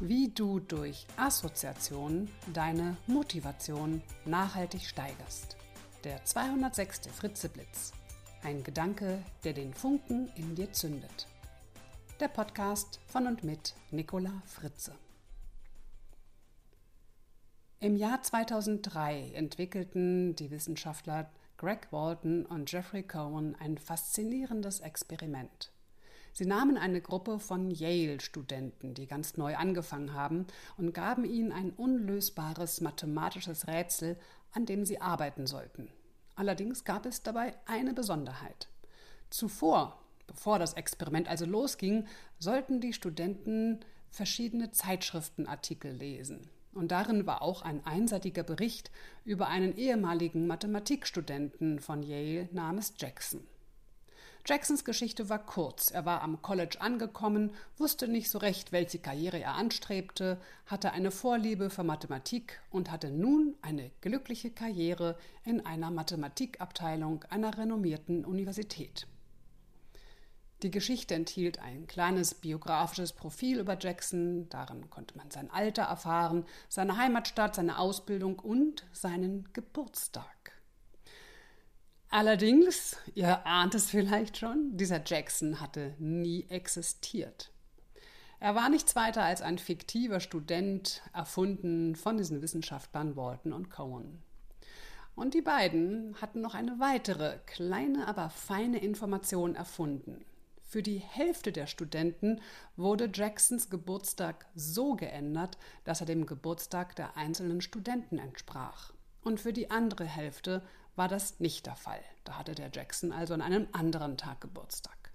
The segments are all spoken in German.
wie du durch Assoziation deine Motivation nachhaltig steigerst. Der 206. Fritze Blitz. Ein Gedanke, der den Funken in dir zündet. Der Podcast von und mit Nicola Fritze. Im Jahr 2003 entwickelten die Wissenschaftler Greg Walton und Jeffrey Cohen ein faszinierendes Experiment. Sie nahmen eine Gruppe von Yale-Studenten, die ganz neu angefangen haben, und gaben ihnen ein unlösbares mathematisches Rätsel, an dem sie arbeiten sollten. Allerdings gab es dabei eine Besonderheit. Zuvor, bevor das Experiment also losging, sollten die Studenten verschiedene Zeitschriftenartikel lesen. Und darin war auch ein einseitiger Bericht über einen ehemaligen Mathematikstudenten von Yale namens Jackson. Jacksons Geschichte war kurz. Er war am College angekommen, wusste nicht so recht, welche Karriere er anstrebte, hatte eine Vorliebe für Mathematik und hatte nun eine glückliche Karriere in einer Mathematikabteilung einer renommierten Universität. Die Geschichte enthielt ein kleines biografisches Profil über Jackson, darin konnte man sein Alter erfahren, seine Heimatstadt, seine Ausbildung und seinen Geburtstag. Allerdings, ihr ahnt es vielleicht schon, dieser Jackson hatte nie existiert. Er war nichts weiter als ein fiktiver Student, erfunden von diesen Wissenschaftlern Walton und Cohen. Und die beiden hatten noch eine weitere, kleine, aber feine Information erfunden. Für die Hälfte der Studenten wurde Jacksons Geburtstag so geändert, dass er dem Geburtstag der einzelnen Studenten entsprach. Und für die andere Hälfte war das nicht der Fall. Da hatte der Jackson also an einem anderen Tag Geburtstag.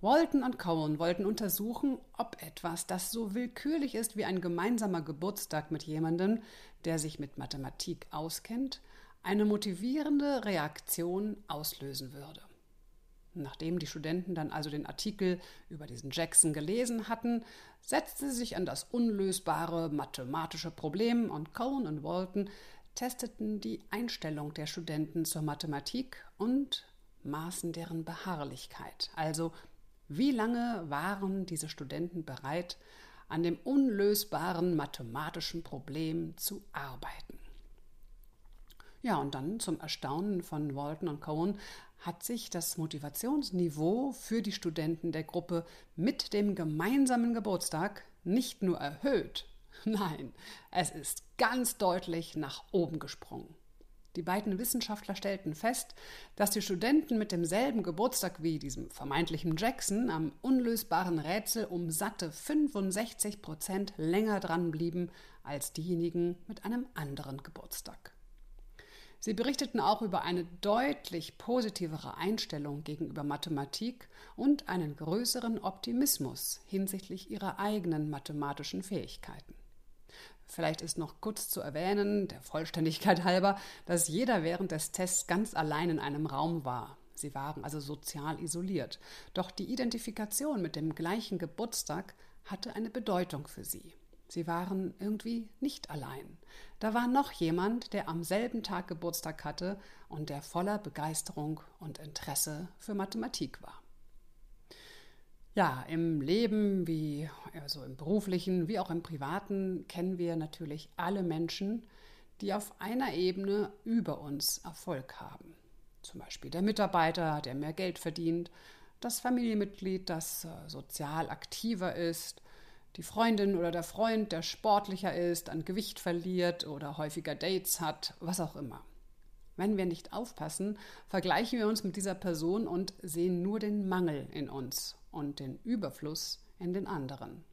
Walton und Cohen wollten untersuchen, ob etwas, das so willkürlich ist wie ein gemeinsamer Geburtstag mit jemandem, der sich mit Mathematik auskennt, eine motivierende Reaktion auslösen würde. Nachdem die Studenten dann also den Artikel über diesen Jackson gelesen hatten, setzte sie sich an das unlösbare mathematische Problem und Cohen und Walton testeten die Einstellung der Studenten zur Mathematik und maßen deren Beharrlichkeit. Also wie lange waren diese Studenten bereit, an dem unlösbaren mathematischen Problem zu arbeiten? Ja, und dann zum Erstaunen von Walton und Cohen hat sich das Motivationsniveau für die Studenten der Gruppe mit dem gemeinsamen Geburtstag nicht nur erhöht, Nein, es ist ganz deutlich nach oben gesprungen. Die beiden Wissenschaftler stellten fest, dass die Studenten mit demselben Geburtstag wie diesem vermeintlichen Jackson am unlösbaren Rätsel um satte 65 Prozent länger dran blieben als diejenigen mit einem anderen Geburtstag. Sie berichteten auch über eine deutlich positivere Einstellung gegenüber Mathematik und einen größeren Optimismus hinsichtlich ihrer eigenen mathematischen Fähigkeiten. Vielleicht ist noch kurz zu erwähnen, der Vollständigkeit halber, dass jeder während des Tests ganz allein in einem Raum war. Sie waren also sozial isoliert. Doch die Identifikation mit dem gleichen Geburtstag hatte eine Bedeutung für sie. Sie waren irgendwie nicht allein. Da war noch jemand, der am selben Tag Geburtstag hatte und der voller Begeisterung und Interesse für Mathematik war. Ja, im Leben wie also im beruflichen wie auch im privaten kennen wir natürlich alle Menschen, die auf einer Ebene über uns Erfolg haben. Zum Beispiel der Mitarbeiter, der mehr Geld verdient, das Familienmitglied, das äh, sozial aktiver ist, die Freundin oder der Freund, der sportlicher ist, an Gewicht verliert oder häufiger Dates hat, was auch immer. Wenn wir nicht aufpassen, vergleichen wir uns mit dieser Person und sehen nur den Mangel in uns und den Überfluss in den anderen.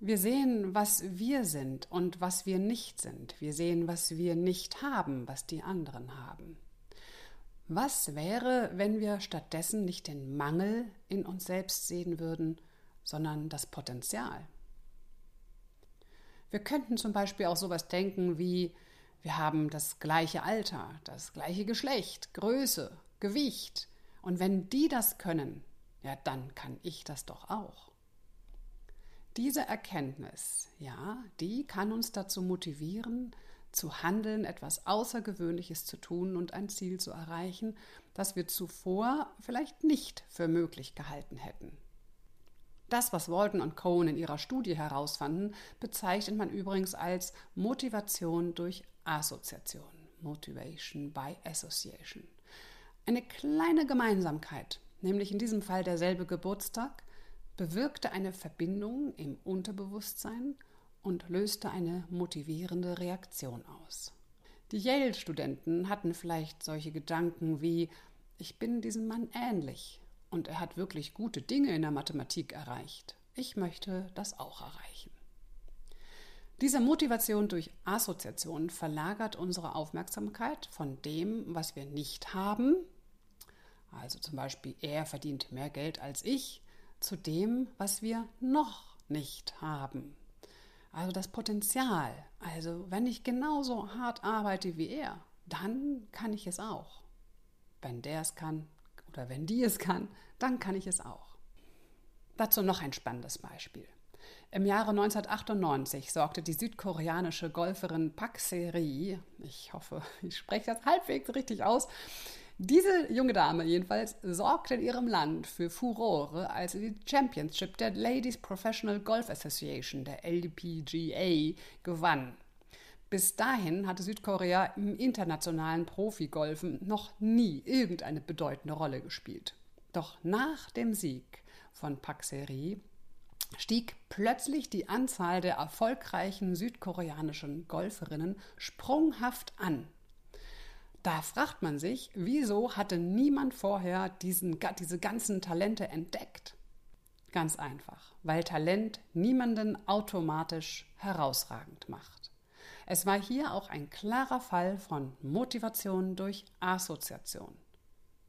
Wir sehen, was wir sind und was wir nicht sind. Wir sehen, was wir nicht haben, was die anderen haben. Was wäre, wenn wir stattdessen nicht den Mangel in uns selbst sehen würden, sondern das Potenzial? Wir könnten zum Beispiel auch sowas denken wie, wir haben das gleiche Alter, das gleiche Geschlecht, Größe, Gewicht. Und wenn die das können, ja, dann kann ich das doch auch. Diese Erkenntnis, ja, die kann uns dazu motivieren, zu handeln, etwas Außergewöhnliches zu tun und ein Ziel zu erreichen, das wir zuvor vielleicht nicht für möglich gehalten hätten. Das, was Walton und Cohen in ihrer Studie herausfanden, bezeichnet man übrigens als Motivation durch Assoziation. Motivation by Association. Eine kleine Gemeinsamkeit, nämlich in diesem Fall derselbe Geburtstag, bewirkte eine Verbindung im Unterbewusstsein und löste eine motivierende Reaktion aus. Die Yale-Studenten hatten vielleicht solche Gedanken wie ich bin diesem Mann ähnlich und er hat wirklich gute Dinge in der Mathematik erreicht. Ich möchte das auch erreichen. Diese Motivation durch Assoziation verlagert unsere Aufmerksamkeit von dem, was wir nicht haben, also zum Beispiel er verdient mehr Geld als ich, zu dem, was wir noch nicht haben. Also das Potenzial. Also wenn ich genauso hart arbeite wie er, dann kann ich es auch. Wenn der es kann oder wenn die es kann, dann kann ich es auch. Dazu noch ein spannendes Beispiel. Im Jahre 1998 sorgte die südkoreanische Golferin Pak Se-ri, ich hoffe, ich spreche das halbwegs richtig aus, diese junge Dame jedenfalls sorgte in ihrem Land für Furore, als sie die Championship der Ladies Professional Golf Association, der LPGA, gewann. Bis dahin hatte Südkorea im internationalen Profigolfen noch nie irgendeine bedeutende Rolle gespielt. Doch nach dem Sieg von Pak Seri stieg plötzlich die Anzahl der erfolgreichen südkoreanischen Golferinnen sprunghaft an. Da fragt man sich, wieso hatte niemand vorher diesen, diese ganzen Talente entdeckt? Ganz einfach, weil Talent niemanden automatisch herausragend macht. Es war hier auch ein klarer Fall von Motivation durch Assoziation.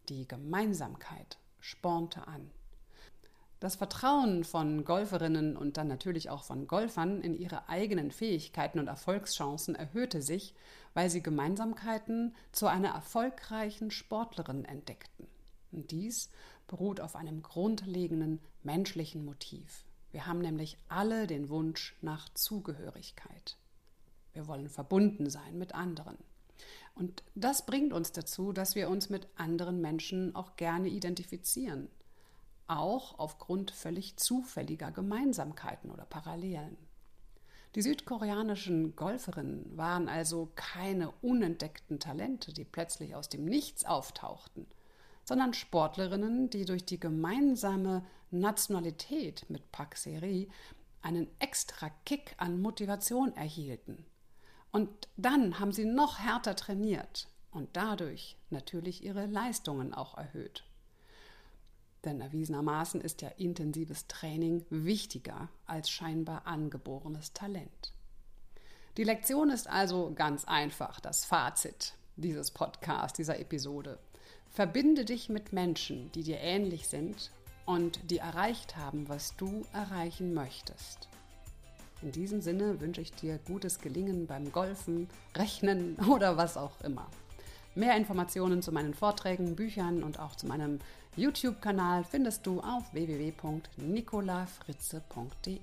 Die Gemeinsamkeit spornte an. Das Vertrauen von Golferinnen und dann natürlich auch von Golfern in ihre eigenen Fähigkeiten und Erfolgschancen erhöhte sich, weil sie Gemeinsamkeiten zu einer erfolgreichen Sportlerin entdeckten. Und dies beruht auf einem grundlegenden menschlichen Motiv. Wir haben nämlich alle den Wunsch nach Zugehörigkeit. Wir wollen verbunden sein mit anderen. Und das bringt uns dazu, dass wir uns mit anderen Menschen auch gerne identifizieren auch aufgrund völlig zufälliger Gemeinsamkeiten oder Parallelen. Die südkoreanischen Golferinnen waren also keine unentdeckten Talente, die plötzlich aus dem Nichts auftauchten, sondern Sportlerinnen, die durch die gemeinsame Nationalität mit Pak Seri einen extra Kick an Motivation erhielten. Und dann haben sie noch härter trainiert und dadurch natürlich ihre Leistungen auch erhöht. Denn erwiesenermaßen ist ja intensives Training wichtiger als scheinbar angeborenes Talent. Die Lektion ist also ganz einfach, das Fazit dieses Podcasts, dieser Episode. Verbinde dich mit Menschen, die dir ähnlich sind und die erreicht haben, was du erreichen möchtest. In diesem Sinne wünsche ich dir gutes Gelingen beim Golfen, Rechnen oder was auch immer. Mehr Informationen zu meinen Vorträgen, Büchern und auch zu meinem YouTube-Kanal findest du auf www.nicolafritze.de.